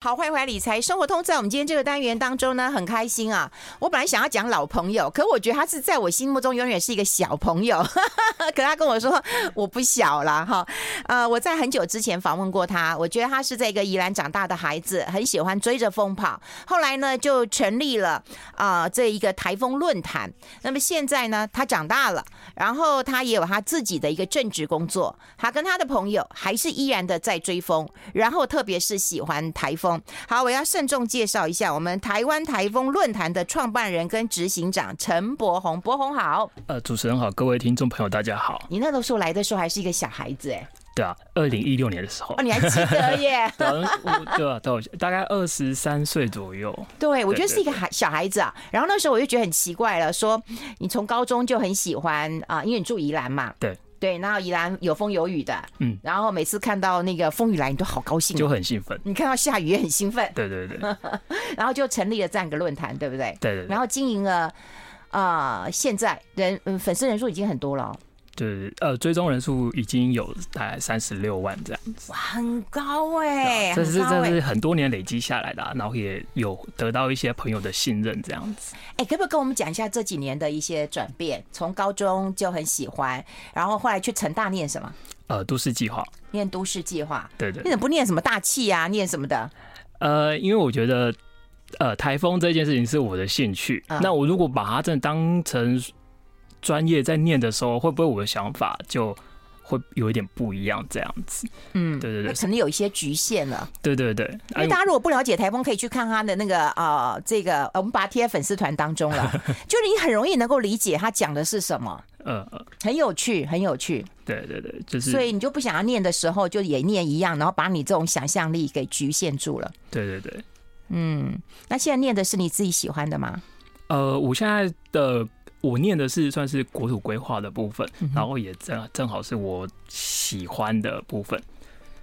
好，欢迎回来理财生活通。在我们今天这个单元当中呢，很开心啊！我本来想要讲老朋友，可我觉得他是在我心目中永远是一个小朋友。可他跟我说我不小了哈。呃，我在很久之前访问过他，我觉得他是在一个宜兰长大的孩子，很喜欢追着风跑。后来呢，就成立了啊、这一个台风论坛。那么现在呢，他长大了，然后他也有他自己的一个正职工作。他跟他的朋友还是依然的在追风，然后特别是喜欢台风。好，我要慎重介绍一下我们台湾台风论坛的创办人跟执行长陈柏宏。柏宏好，呃，主持人好，各位听众朋友大家好。你那个时候来的时候还是一个小孩子哎。对啊，二零一六年的时候。哦，你还记得耶？对啊，都大概二十三岁左右。对，我觉得是一个孩小孩子啊。然后那时候我就觉得很奇怪了，说你从高中就很喜欢啊，因为你住宜兰嘛。对。对，然后宜兰有风有雨的，嗯，然后每次看到那个风雨来，你都好高兴，就很兴奋。你看到下雨也很兴奋，对对对。然后就成立了这样一个论坛，对不对？对对。然后经营了，啊、呃，现在人嗯粉丝人数已经很多了、哦。对，呃，追踪人数已经有大概三十六万这样子，哇，很高哎、欸！这是这是很多年累积下来的、啊，然后也有得到一些朋友的信任这样子。哎、欸，可不可以跟我们讲一下这几年的一些转变？从高中就很喜欢，然后后来去成大念什么？呃，都市计划，念都市计划。对，对对。你怎么不念什么大气啊？念什么的？呃，因为我觉得，呃，台风这件事情是我的兴趣。嗯、那我如果把它真的当成专业在念的时候，会不会我的想法就会有一点不一样？这样子，嗯，对对对，可能有一些局限了。对对对，因为大家如果不了解台风，可以去看他的那个啊、呃，这个我们把它贴在粉丝团当中了，就你很容易能够理解他讲的是什么。嗯嗯，很有趣，很有趣。对对对，就是。所以你就不想要念的时候，就也念一样，然后把你这种想象力给局限住了。对对对，嗯，那现在念的是你自己喜欢的吗？呃，我现在的。我念的是算是国土规划的部分，然后也正正好是我喜欢的部分。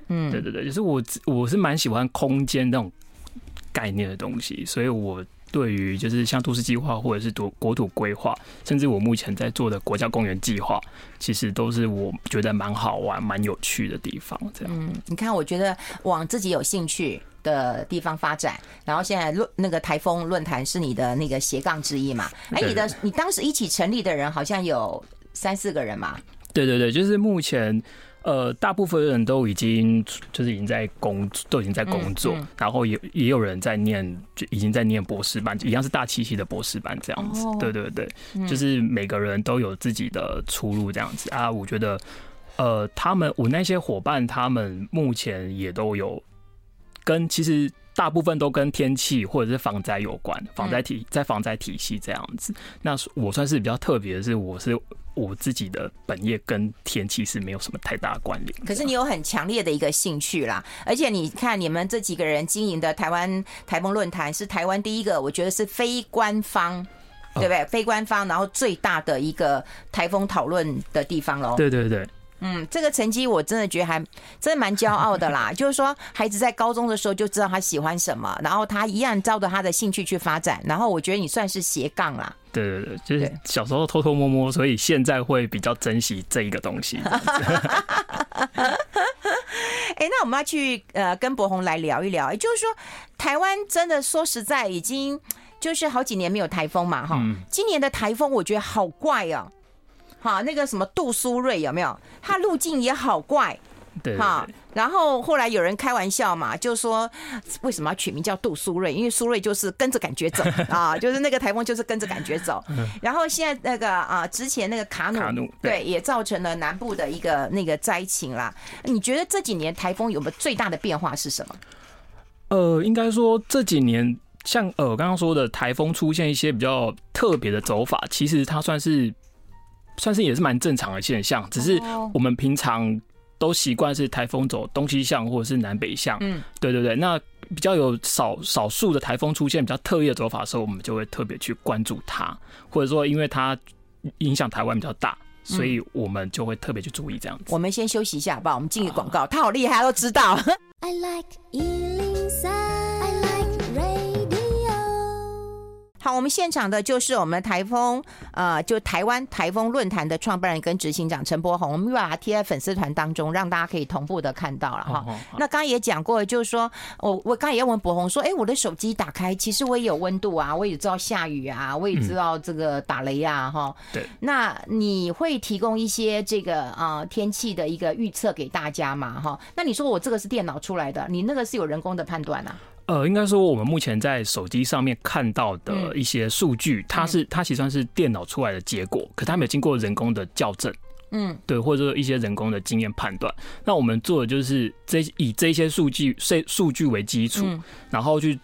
嗯，对对对，就是我我是蛮喜欢空间那种概念的东西，所以我对于就是像都市计划或者是国国土规划，甚至我目前在做的国家公园计划，其实都是我觉得蛮好玩、蛮有趣的地方。这样，嗯，你看，我觉得往自己有兴趣的地方发展，然后现在论那个台风论坛是你的那个斜杠之一嘛？哎，你的你当时一起成立的人好像有三四个人嘛？对对对，就是目前呃，大部分人都已经就是已经在工都已经在工作，然后也也有人在念，就已经在念博士班，一样是大七系的博士班这样子。对对对，就是每个人都有自己的出路这样子啊。我觉得呃，他们我那些伙伴他们目前也都有。跟其实大部分都跟天气或者是防灾有关，防灾体在防灾体系这样子。那我算是比较特别的是，我是我自己的本业跟天气是没有什么太大的关联。可是你有很强烈的一个兴趣啦，而且你看你们这几个人经营的台湾台风论坛是台湾第一个，我觉得是非官方，对不对？非官方，然后最大的一个台风讨论的地方喽。对对对。嗯，这个成绩我真的觉得还真的蛮骄傲的啦。就是说，孩子在高中的时候就知道他喜欢什么，然后他一样照着他的兴趣去发展。然后我觉得你算是斜杠啦。对对对，就是小时候偷偷摸摸，所以现在会比较珍惜这一个东西。哎，那我们要去呃跟柏宏来聊一聊，也就是说，台湾真的说实在已经就是好几年没有台风嘛，哈。今年的台风我觉得好怪哦。好，那个什么杜苏芮有没有？他路径也好怪，对。哈，然后后来有人开玩笑嘛，就说为什么要取名叫杜苏芮？因为苏芮就是跟着感觉走 啊，就是那个台风就是跟着感觉走。然后现在那个啊，之前那个卡努，卡努对，也造成了南部的一个那个灾情啦。你觉得这几年台风有没有最大的变化是什么？呃，应该说这几年像呃我刚刚说的台风出现一些比较特别的走法，其实它算是。算是也是蛮正常的现象，只是我们平常都习惯是台风走东西向或者是南北向，嗯，对对对。那比较有少少数的台风出现比较特异的走法的时候，我们就会特别去关注它，或者说因为它影响台湾比较大，所以我们就会特别去注意这样子。我们先休息一下，好不好？我们进个广告，他好厉害，他都知道。I like 好，我们现场的就是我们台风，呃，就台湾台风论坛的创办人跟执行长陈柏宏，我们把它贴在粉丝团当中，让大家可以同步的看到了哈。哦哦、那刚刚也讲过，就是说我我刚刚也要问柏宏说，哎，我的手机打开，其实我也有温度啊，我也知道下雨啊，我也知道这个打雷啊，哈、嗯。对。那你会提供一些这个啊、呃、天气的一个预测给大家嘛？哈。那你说我这个是电脑出来的，你那个是有人工的判断啊？呃，应该说我们目前在手机上面看到的一些数据，嗯、它是它其实算是电脑出来的结果，可它没有经过人工的校正，嗯，对，或者说一些人工的经验判断。那我们做的就是这以这些数据数数据为基础，嗯、然后去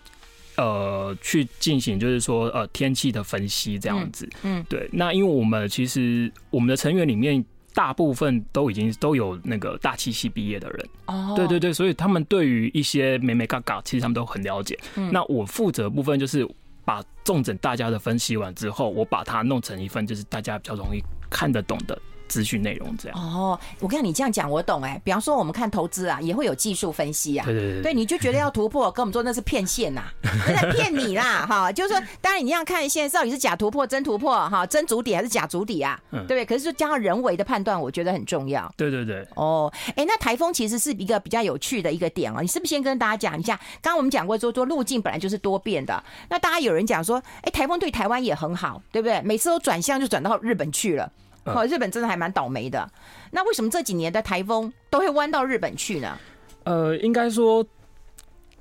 呃去进行就是说呃天气的分析这样子，嗯，嗯对。那因为我们其实我们的成员里面。大部分都已经都有那个大七系毕业的人，哦，对对对，所以他们对于一些美美嘎嘎，其实他们都很了解。嗯，那我负责部分就是把重整大家的分析完之后，我把它弄成一份就是大家比较容易看得懂的。资讯内容这样哦，我跟你这样讲，我懂哎。比方说，我们看投资啊，也会有技术分析啊。对对对，对，你就觉得要突破，跟我们说那是骗线呐，在骗你啦哈。就是说，当然你这样看，现在到底是假突破、真突破哈，真主底还是假主底啊？对不对？可是就加上人为的判断，我觉得很重要。对对对。哦，哎，那台风其实是一个比较有趣的一个点哦。你是不是先跟大家讲一下？刚刚我们讲过说，说路径本来就是多变的。那大家有人讲说，哎，台风对台湾也很好，对不对？每次都转向就转到日本去了。哦，日本真的还蛮倒霉的。那为什么这几年的台风都会弯到日本去呢？呃，应该说，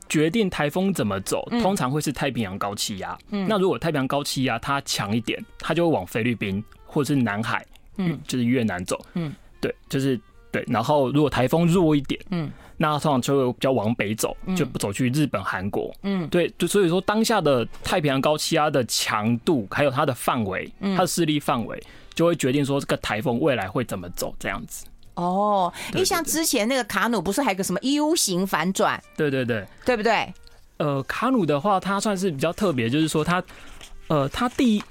决定台风怎么走，通常会是太平洋高气压。嗯，那如果太平洋高气压它强一点，它就会往菲律宾或者是南海，嗯，就是越南走。嗯，对，就是对。然后如果台风弱一点，嗯，那通常就会比较往北走，就不走去日本、韩国。嗯，对，就所以说当下的太平洋高气压的强度，还有它的范围，它的势力范围。就会决定说这个台风未来会怎么走，这样子。哦，因为像之前那个卡努不是还有个什么 U 型反转？对对对，对不对？呃，卡努的话，它算是比较特别，就是说它，呃，它第一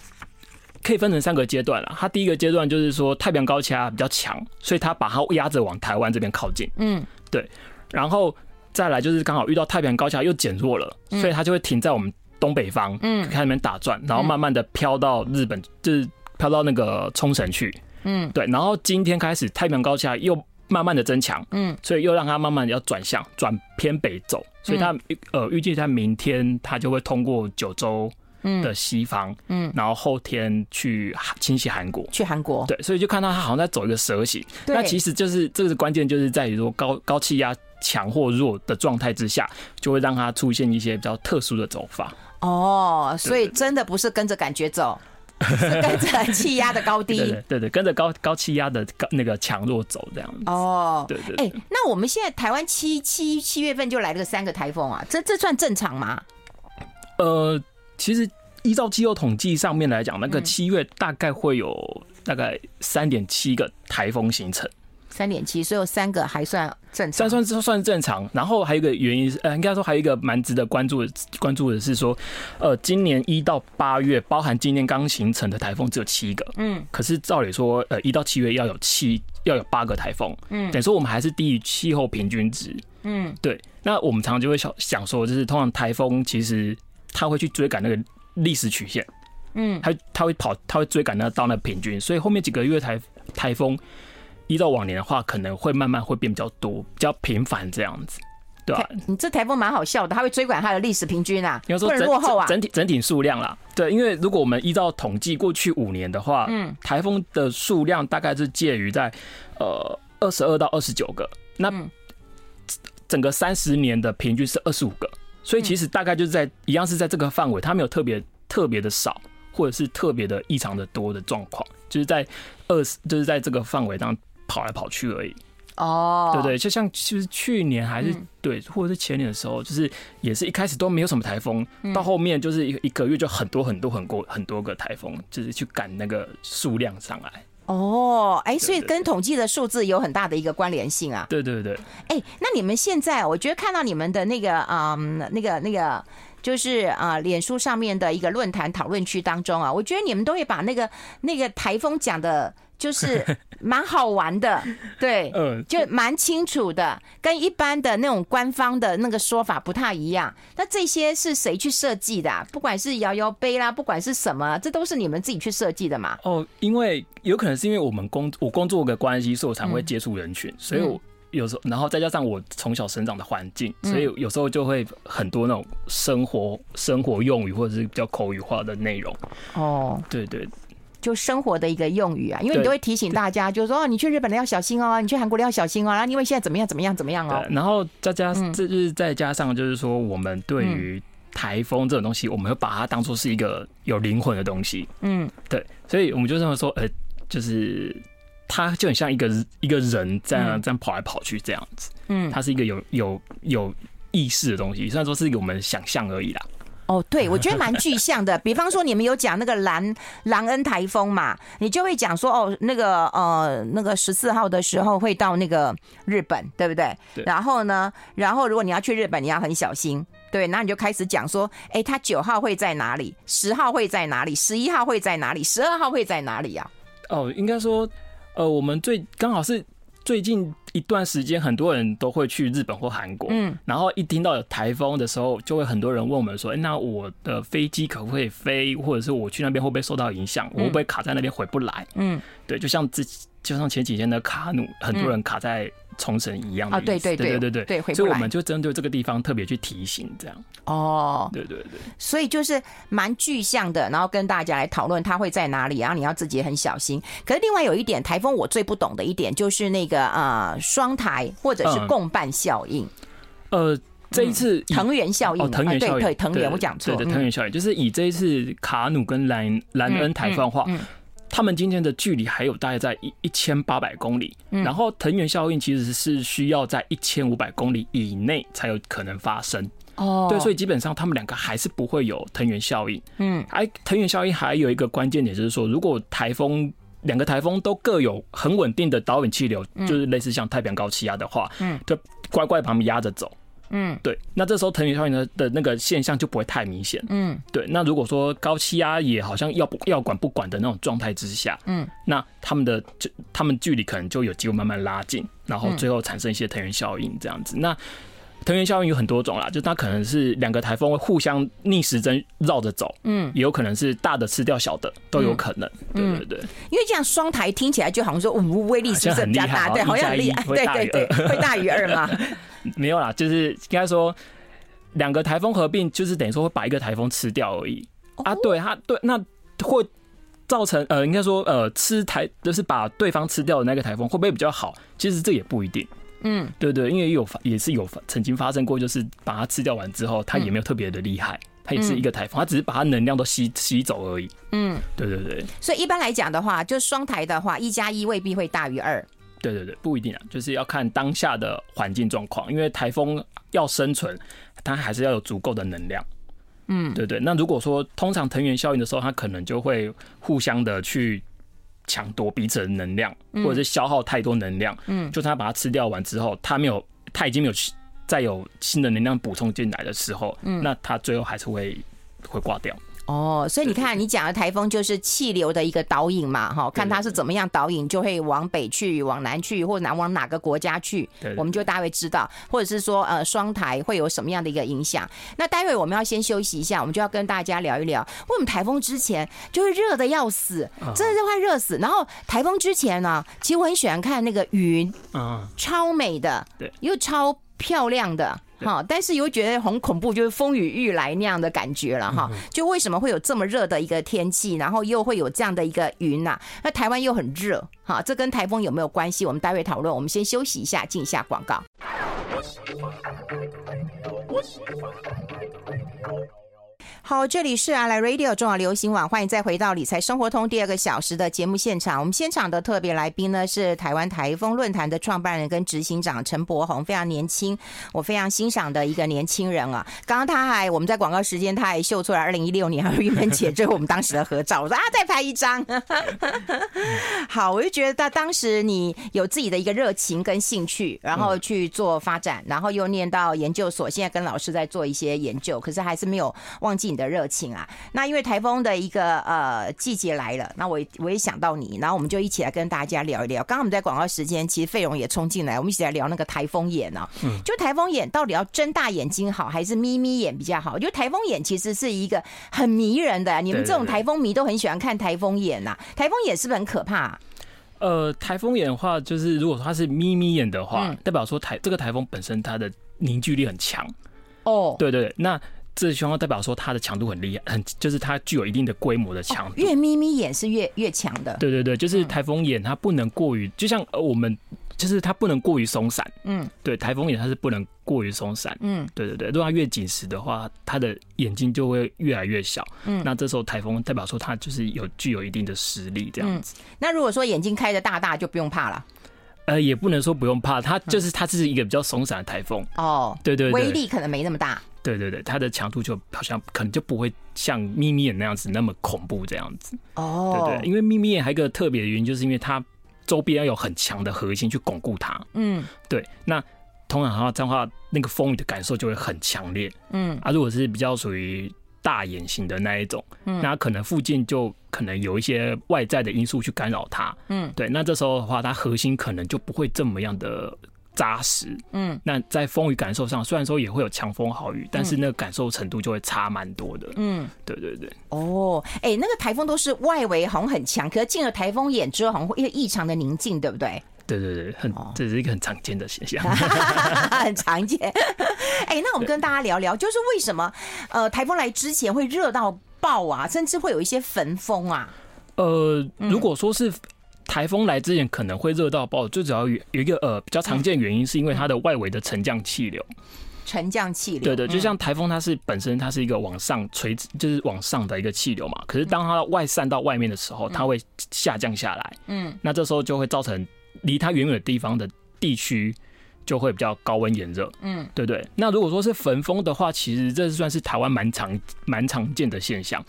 可以分成三个阶段了。它第一个阶段就是说太平洋高气压比较强，所以它把它压着往台湾这边靠近。嗯，对。然后再来就是刚好遇到太平洋高气压又减弱了，所以它就会停在我们东北方，嗯，开始那边打转，然后慢慢的飘到日本，就是。飘到那个冲绳去，嗯，对，然后今天开始太平洋高气压又慢慢的增强，嗯，所以又让它慢慢的要转向，转偏北走，所以它呃预计在明天它就会通过九州的西方，嗯，然后后天去侵袭韩国，去韩国，对，所以就看到他好像在走一个蛇形，那其实就是这个关键就是在于说高高气压强或弱的状态之下，就会让它出现一些比较特殊的走法。哦，所以真的不是跟着感觉走。是跟着气压的高低，对对，跟着高高气压的高那个强弱走这样子。哦，对对，对。哎、欸，那我们现在台湾七七七月份就来了个三个台风啊，这这算正常吗？呃，其实依照气候统计上面来讲，那个七月大概会有大概三点七个台风形成。三点七，所以有三个还算正常，算算算正常。然后还有一个原因是，呃，应该说还有一个蛮值得关注的，关注的是说，呃，今年一到八月，包含今年刚形成的台风只有七个，嗯，可是照理说，呃，一到七月要有七，要有八个台风，嗯，等于说我们还是低于气候平均值，嗯，对。那我们常常就会想想说，就是通常台风其实它会去追赶那个历史曲线，嗯，他他会跑，他会追赶那到那平均，所以后面几个月台台风。依照往年的话，可能会慢慢会变比较多、比较频繁这样子，对吧？你这台风蛮好笑的，他会追赶它的历史平均啊，应该说整落后啊，整体整体数量啦。对，因为如果我们依照统计过去五年的话，嗯，台风的数量大概是介于在呃二十二到二十九个，那整个三十年的平均是二十五个，所以其实大概就是在一样是在这个范围，它没有特别特别的少，或者是特别的异常的多的状况，就是在二十就是在这个范围当中。跑来跑去而已，哦，对对，就像就是去年还是对，或者是前年的时候，就是也是一开始都没有什么台风，到后面就是一一个月就很多很多很多很多个台风，就是去赶那个数量上来。哦，哎，所以跟统计的数字有很大的一个关联性啊。对对对。哎，那你们现在，我觉得看到你们的那个啊，那个那个，就是啊，脸书上面的一个论坛讨论区当中啊，我觉得你们都会把那个那个台风讲的。就是蛮好玩的，对，嗯，就蛮清楚的，跟一般的那种官方的那个说法不太一样。那这些是谁去设计的啊？不管是摇摇杯啦，不管是什么，这都是你们自己去设计的嘛？哦，因为有可能是因为我们工我工作的关系，所以我才会接触人群，所以我。有时候，然后再加上我从小生长的环境，所以有时候就会很多那种生活生活用语或者是比较口语化的内容。哦，对对，就生活的一个用语啊，因为你都会提醒大家，就是说，哦，你去日本的要小心哦，你去韩国的要小心哦，然后因为现在怎么样怎么样怎么样哦。然后再加这就是再加上就是说，我们对于台风这种东西，我们会把它当做是一个有灵魂的东西。嗯，对，所以我们就这么说，呃，就是。它就很像一个一个人这样这样跑来跑去这样子，嗯，它是一个有有有意识的东西，虽然说是一个我们想象而已啦。哦，对，我觉得蛮具象的。比方说，你们有讲那个兰兰恩台风嘛，你就会讲说，哦，那个呃，那个十四号的时候会到那个日本，对不对？对。然后呢，然后如果你要去日本，你要很小心，对。然后你就开始讲说，哎，他九号会在哪里？十号会在哪里？十一号会在哪里？十二号会在哪里呀？哦，应该说。呃，我们最刚好是最近一段时间，很多人都会去日本或韩国，嗯，然后一听到有台风的时候，就会很多人问我们说，哎，那我的飞机可不可以飞，或者是我去那边会不会受到影响，我会不会卡在那边回不来？嗯，对，就像之就像前几天的卡努，很多人卡在。冲绳一样的啊，对对对对对对，所以我们就针对这个地方特别去提醒，这样哦，对对对，所以就是蛮具象的，然后跟大家来讨论它会在哪里，然后你要自己也很小心。可是另外有一点，台风我最不懂的一点就是那个呃双台或者是共伴效应。呃，这一次藤原效应，藤原效应，对藤原，我讲错，对藤原效应就是以这一次卡努跟兰兰恩台风的话。他们今天的距离还有大概在一一千八百公里，然后藤原效应其实是需要在一千五百公里以内才有可能发生。哦，对，所以基本上他们两个还是不会有藤原效应。嗯，哎，藤原效应还有一个关键点就是说，如果台风两个台风都各有很稳定的导引气流，就是类似像太平洋高气压的话，嗯，就乖乖把他们压着走。嗯，对，那这时候藤原效应的的那个现象就不会太明显。嗯，对，那如果说高气压也好像要不要管不管的那种状态之下，嗯，那他们的就他们距离可能就有机会慢慢拉近，然后最后产生一些藤原效应这样子。那藤原效应有很多种啦，就它可能是两个台风会互相逆时针绕着走，嗯，也有可能是大的吃掉小的，都有可能。对对对，因为这样双台听起来就好像说，无威力是不是比较大？对，好像很厉害，对对对，会大于二嘛。没有啦，就是应该说两个台风合并，就是等于说会把一个台风吃掉而已啊。对，它对，那会造成呃，应该说呃，吃台就是把对方吃掉的那个台风会不会比较好？其实这也不一定。嗯，对对，因为有也是有曾经发生过，就是把它吃掉完之后，它也没有特别的厉害，它也是一个台风，它只是把它能量都吸吸走而已。嗯，对对对。所以一般来讲的话，就双台的话，一加一未必会大于二。对对对，不一定啊，就是要看当下的环境状况，因为台风要生存，它还是要有足够的能量。嗯，对对。那如果说通常藤原效应的时候，它可能就会互相的去抢夺彼此的能量，或者是消耗太多能量。嗯，就算它把它吃掉完之后，它没有，它已经没有再有新的能量补充进来的时候，嗯，那它最后还是会会挂掉。哦，所以你看，你讲的台风就是气流的一个导引嘛，哈，看它是怎么样导引，就会往北去、往南去，或南往哪个国家去，我们就大概知道，或者是说，呃，双台会有什么样的一个影响。那待会我们要先休息一下，我们就要跟大家聊一聊，为什么台风之前就会热的要死，真的是快热死。然后台风之前呢，其实我很喜欢看那个云，嗯，超美的，对，又超漂亮的。好，但是又觉得很恐怖，就是风雨欲来那样的感觉了哈。就为什么会有这么热的一个天气，然后又会有这样的一个云呐？那台湾又很热，哈，这跟台风有没有关系？我们待会讨论。我们先休息一下，进一下广告。好，这里是阿来 Radio 中广流行网，欢迎再回到理财生活通第二个小时的节目现场。我们现场的特别来宾呢是台湾台风论坛的创办人跟执行长陈柏宏，非常年轻，我非常欣赏的一个年轻人啊。刚刚他还我们在广告时间他还秀出来二零一六年还有玉芬姐就是我们当时的合照，我说啊再拍一张。好，我就觉得他当时你有自己的一个热情跟兴趣，然后去做发展，然后又念到研究所，现在跟老师在做一些研究，可是还是没有忘记你的热情啊。那因为台风的一个呃季节来了，那我我也想到你，然后我们就一起来跟大家聊一聊。刚刚我们在广告时间，其实费荣也冲进来，我们一起来聊那个台风眼呢、啊。嗯，就台风眼到底要睁大眼睛好，还是眯眯眼比较好？就台风眼其实是一个很迷人的，你们这种台风迷都很喜欢看台风眼呐、啊。台风眼是不是很可怕、啊？呃，台风眼的话，就是如果说它是眯眯眼的话，嗯、代表说台这个台风本身它的凝聚力很强。哦，对对对，那这情况代表说它的强度很厉害，很就是它具有一定的规模的强度。哦、越眯眯眼是越越强的。对对对，就是台风眼它不能过于，嗯、就像呃我们。就是它不能过于松散，嗯，对，台风眼它是不能过于松散，嗯，对对对，如果它越紧实的话，它的眼睛就会越来越小，嗯，那这时候台风代表说它就是有具有一定的实力这样子。嗯、那如果说眼睛开的大大就不用怕了，呃，也不能说不用怕，它就是它是一个比较松散的台风，哦，对，对对，威力可能没那么大，对对对，它的强度就好像可能就不会像眯眯眼那样子那么恐怖这样子，哦，对对，因为眯眯眼还有一个特别的原因，就是因为它。周边要有很强的核心去巩固它。嗯，对。那通常的话，这样的话，那个风雨的感受就会很强烈。嗯，啊，如果是比较属于大眼型的那一种，嗯，那可能附近就可能有一些外在的因素去干扰它。嗯，对。那这时候的话，它核心可能就不会这么样的。扎实，嗯，那在风雨感受上，虽然说也会有强风好雨，但是那个感受程度就会差蛮多的，嗯，对对对。哦，哎，那个台风都是外围好像很强，可是进了台风眼之后，好像会异常的宁静，对不对？对对对，很，这是一个很常见的现象，很常见。哎，那我们跟大家聊聊，就是为什么呃台风来之前会热到爆啊，甚至会有一些焚风啊？呃，如果说是。台风来之前可能会热到爆，最主要有有一个呃比较常见的原因，是因为它的外围的沉降气流。沉降气流，对对，就像台风，它是本身它是一个往上垂直，就是往上的一个气流嘛。可是当它外散到外面的时候，它会下降下来。嗯，那这时候就会造成离它远远的地方的地区就会比较高温炎热。嗯，对不对。那如果说是焚风的话，其实这算是台湾蛮常蛮常见的现象。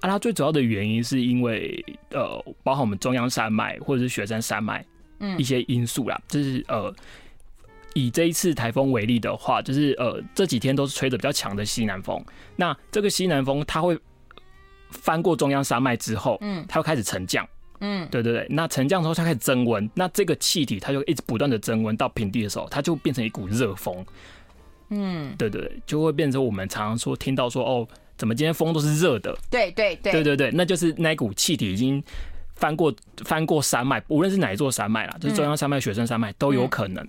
啊，它最主要的原因是因为呃，包含我们中央山脉或者是雪山山脉，嗯，一些因素啦。嗯、就是呃，以这一次台风为例的话，就是呃，这几天都是吹的比较强的西南风。那这个西南风它会翻过中央山脉之后，嗯，它会开始沉降，嗯，对对对。那沉降之后它开始增温，那这个气体它就一直不断的增温到平地的时候，它就变成一股热风，嗯，对对对，就会变成我们常常说听到说哦。怎么今天风都是热的？对对对对对对，那就是那股气体已经翻过翻过山脉，无论是哪一座山脉啦，就是中央山脉、雪山山脉都有可能，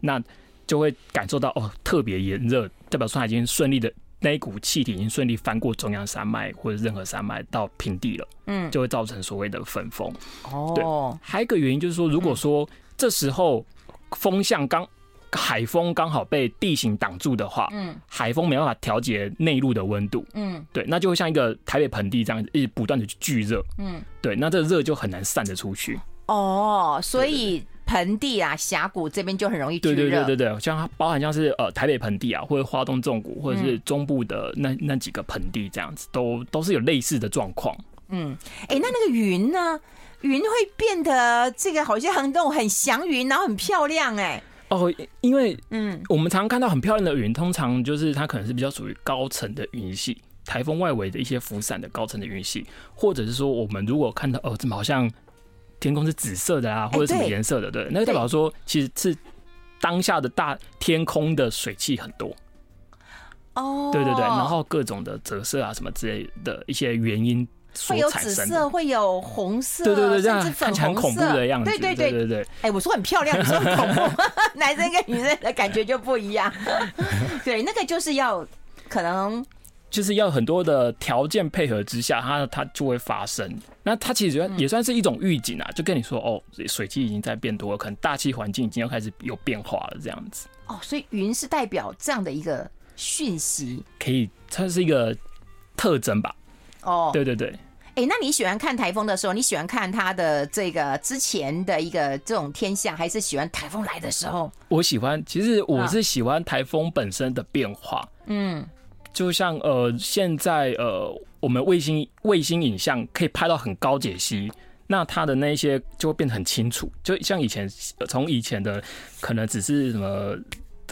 那就会感受到哦特别炎热，代表说它已经顺利的那一股气体已经顺利翻过中央山脉或者任何山脉到平地了，嗯，就会造成所谓的焚风。哦，对，还有一个原因就是说，如果说这时候风向刚。海风刚好被地形挡住的话，嗯，海风没办法调节内陆的温度，嗯，对，那就会像一个台北盆地这样，一直不断的去聚热，嗯，对，那这个热就很难散得出去。哦，所以盆地啊、峡谷这边就很容易。对对对对对，像包含像是呃台北盆地啊，或者花东纵谷，或者是中部的那那几个盆地这样子，都都是有类似的状况。嗯，哎、欸，那那个云呢？云会变得这个好像很那种很祥云，然后很漂亮、欸，哎。哦，因为嗯，我们常常看到很漂亮的云，通常就是它可能是比较属于高层的云系，台风外围的一些浮散的高层的云系，或者是说我们如果看到哦，怎么好像天空是紫色的啊，或者什么颜色的，对，那个代表说其实是当下的大天空的水汽很多。哦，对对对，然后各种的折射啊什么之类的一些原因。会有紫色，会有红色，对对对，甚至粉红色，很恐怖的样子。对对对对对。哎，我说很漂亮，你说很恐怖，男生跟女生的感觉就不一样。对，那个就是要可能就是要很多的条件配合之下，它它就会发生。那它其实也算是一种预警啊，就跟你说哦，水汽已经在变多了，可能大气环境已经要开始有变化了，这样子。哦，所以云是代表这样的一个讯息，可以，它是一个特征吧。哦，对对对，哎、欸，那你喜欢看台风的时候，你喜欢看它的这个之前的一个这种天象，还是喜欢台风来的时候？我喜欢，其实我是喜欢台风本身的变化。嗯，就像呃，现在呃，我们卫星卫星影像可以拍到很高解析，那它的那些就会变得很清楚。就像以前，从以前的可能只是什么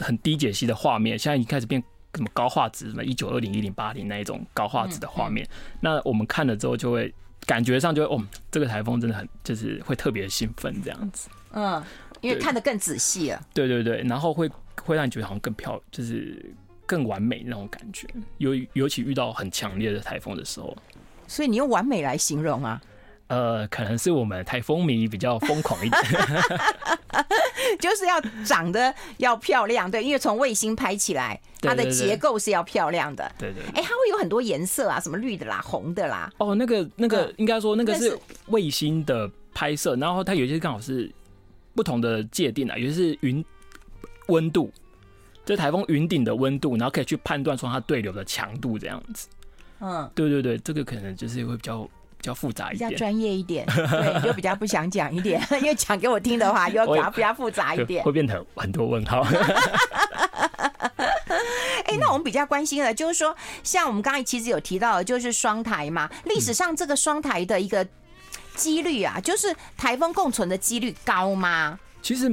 很低解析的画面，现在已经开始变。什么高画质，什么一九二零、一零八零那一种高画质的画面，那我们看了之后就会感觉上就会哦，这个台风真的很就是会特别兴奋这样子。嗯，因为看得更仔细了。对对对，然后会会让你觉得好像更漂，就是更完美那种感觉。尤尤其遇到很强烈的台风的时候，所以你用完美来形容啊？呃，可能是我们台风迷比较疯狂一点，就是要长得要漂亮，对，因为从卫星拍起来，它的结构是要漂亮的，对对，对。哎、欸，它会有很多颜色啊，什么绿的啦、红的啦。哦，那个那个应该说那个是卫星的拍摄，然后它有些刚好是不同的界定啊，有些是云温度，这台风云顶的温度，然后可以去判断说它对流的强度这样子。嗯，对对对，这个可能就是会比较。比较复杂一点，比较专业一点，对，就比较不想讲一点，因为讲给我听的话，又比较比较复杂一点，会变成很多问号。哎，那我们比较关心的，就是说，像我们刚才其实有提到的，就是双台嘛，历史上这个双台的一个几率啊，就是台风共存的几率高吗？其实，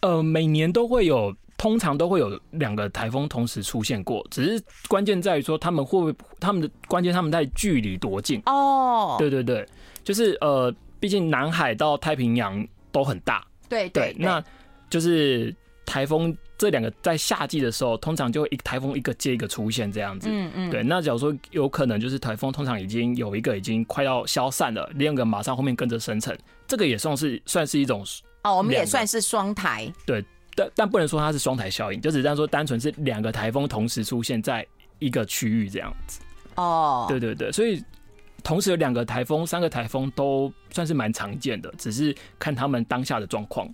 呃，每年都会有。通常都会有两个台风同时出现过，只是关键在于说他们会不会，他们的关键他们在距离多近哦。对对对，就是呃，毕竟南海到太平洋都很大。对对，对，那就是台风这两个在夏季的时候，通常就会一台风一个接一个出现这样子。嗯嗯。对，那假如说有可能就是台风通常已经有一个已经快要消散了，另一个马上后面跟着生成，这个也算是算是一种哦，我们也算是双台。对。但但不能说它是双台效应，就只这样说，单纯是两个台风同时出现在一个区域这样子。哦，对对对，所以同时有两个台风、三个台风都算是蛮常见的，只是看他们当下的状况。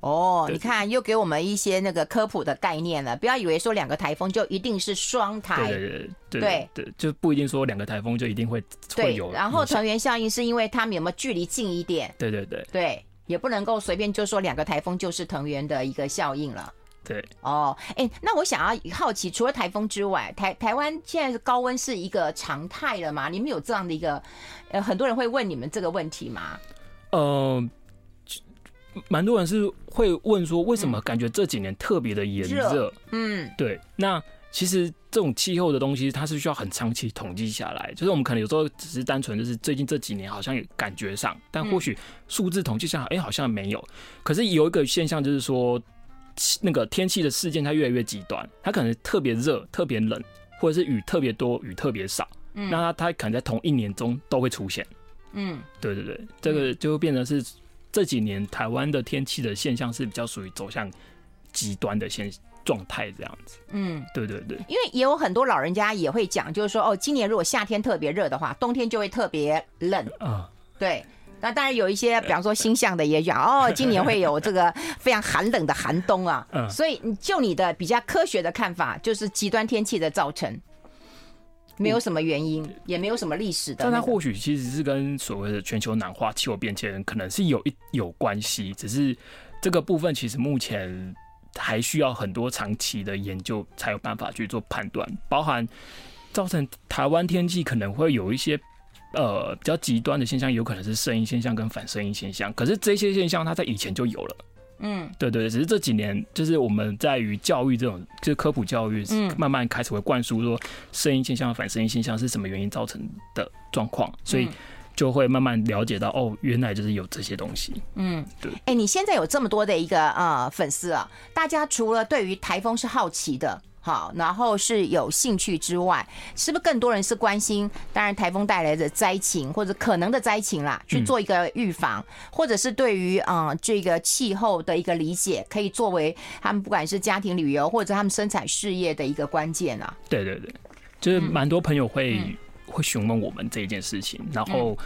哦，你看又给我们一些那个科普的概念了，不要以为说两个台风就一定是双台。对对对对对，对，就不一定说两个台风就一定会会有。然后藤原效应是因为他们有没有距离近一点？对对对对。也不能够随便就说两个台风就是藤原的一个效应了。对，哦，哎，那我想要好奇，除了台风之外，台台湾现在高温是一个常态了吗？你们有这样的一个，呃，很多人会问你们这个问题吗？呃，蛮多人是会问说，为什么感觉这几年特别的炎热？嗯，对，那。其实这种气候的东西，它是需要很长期统计下来。就是我们可能有时候只是单纯就是最近这几年好像有感觉上，但或许数字统计下来，哎，好像没有。可是有一个现象就是说，那个天气的事件它越来越极端，它可能特别热、特别冷，或者是雨特别多、雨特别少。嗯，那它它可能在同一年中都会出现。嗯，对对对，这个就会变成是这几年台湾的天气的现象是比较属于走向极端的现象。状态这样子，嗯，对对对，因为也有很多老人家也会讲，就是说，哦，今年如果夏天特别热的话，冬天就会特别冷。啊。对，那当然有一些，比方说星象的也讲，哦，今年会有这个非常寒冷的寒冬啊。嗯，所以就你的比较科学的看法，就是极端天气的造成，没有什么原因，也没有什么历史的，但它或许其实是跟所谓的全球暖化、气候变迁可能是有一有关系，只是这个部分其实目前。还需要很多长期的研究才有办法去做判断，包含造成台湾天气可能会有一些呃比较极端的现象，有可能是声音现象跟反声音现象。可是这些现象它在以前就有了，嗯，对对对，只是这几年就是我们在于教育这种就是科普教育，慢慢开始会灌输说声音现象、反声音现象是什么原因造成的状况，所以。就会慢慢了解到，哦，原来就是有这些东西。嗯，对。哎，你现在有这么多的一个呃粉丝啊，大家除了对于台风是好奇的，好，然后是有兴趣之外，是不是更多人是关心？当然，台风带来的灾情或者可能的灾情啦，去做一个预防，嗯、或者是对于啊、呃、这个气候的一个理解，可以作为他们不管是家庭旅游或者他们生产事业的一个关键啊。对对对，就是蛮多朋友会、嗯。会询问我们这一件事情，然后，嗯、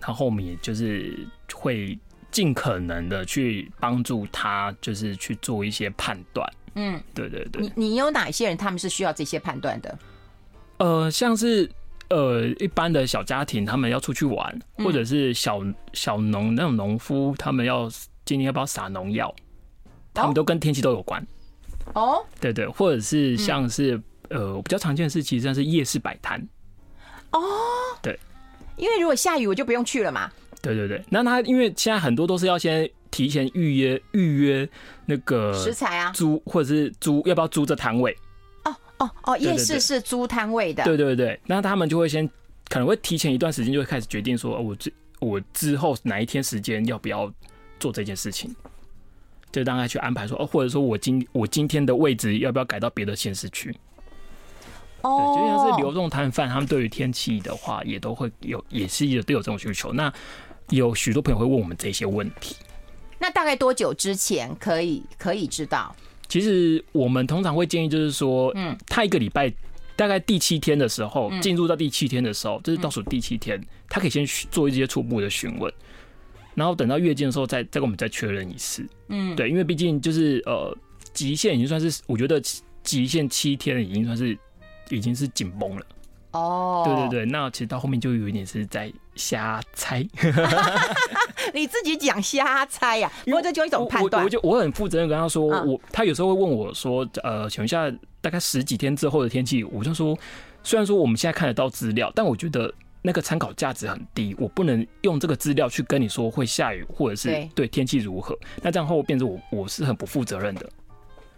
然后我们也就是会尽可能的去帮助他，就是去做一些判断。嗯，对对对。你你有哪些人他们是需要这些判断的？呃，像是呃一般的小家庭，他们要出去玩，或者是小小农那种农夫，他们要今天要不要撒农药，他们都跟天气都有关。哦，对对，或者是像是、嗯、呃比较常见的是，其实像是夜市摆摊。哦，对，因为如果下雨，我就不用去了嘛。对对对，那他因为现在很多都是要先提前预约预约那个食材啊，租或者是租要不要租这摊位？哦哦哦，夜市是租摊位的。对对对，那他们就会先可能会提前一段时间就会开始决定说，我之我之后哪一天时间要不要做这件事情，就大概去安排说，哦，或者说我今我今天的位置要不要改到别的县市去。对，就像是流动摊贩，他们对于天气的话，也都会有，也是有都有这种需求。那有许多朋友会问我们这些问题。那大概多久之前可以可以知道？其实我们通常会建议，就是说，嗯，他一个礼拜大概第七天的时候，进入到第七天的时候，就是倒数第七天，他可以先做一些初步的询问，然后等到月经的时候再再跟我们再确认一次。嗯，对，因为毕竟就是呃，极限已经算是，我觉得极限七天已经算是。已经是紧绷了哦，oh. 对对对，那其实到后面就有一点是在瞎猜，你自己讲瞎猜呀？因为这就一种判断。我就我很负责任跟他说，我他有时候会问我说，呃，请问一下，大概十几天之后的天气，我就说，虽然说我们现在看得到资料，但我觉得那个参考价值很低，我不能用这个资料去跟你说会下雨或者是对天气如何，那这样后变成我我是很不负责任的，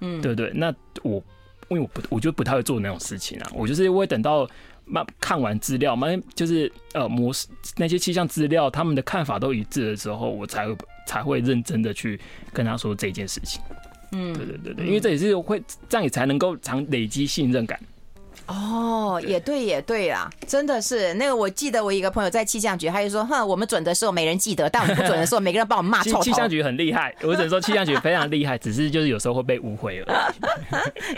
嗯，对对，那我。因为我不，我就不太会做那种事情啊。我就是会等到慢看完资料，慢就是呃模式那些气象资料，他们的看法都一致的时候，我才会才会认真的去跟他说这件事情。嗯，对对对对，因为这也是会这样，也才能够长累积信任感。哦，也对，也对啦，真的是那个。我记得我一个朋友在气象局，他就说：“哼，我们准的时候没人记得，但我们不准的时候，每个人帮我们骂臭头。”气象局很厉害，我只能说气象局非常厉害，只是就是有时候会被误会了。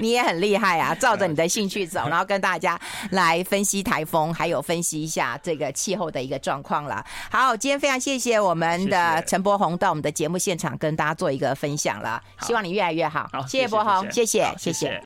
你也很厉害啊，照着你的兴趣走，然后跟大家来分析台风，还有分析一下这个气候的一个状况了。好，今天非常谢谢我们的陈柏宏到我们的节目现场跟大家做一个分享了，希望你越来越好。好，谢谢柏宏，谢谢，谢谢。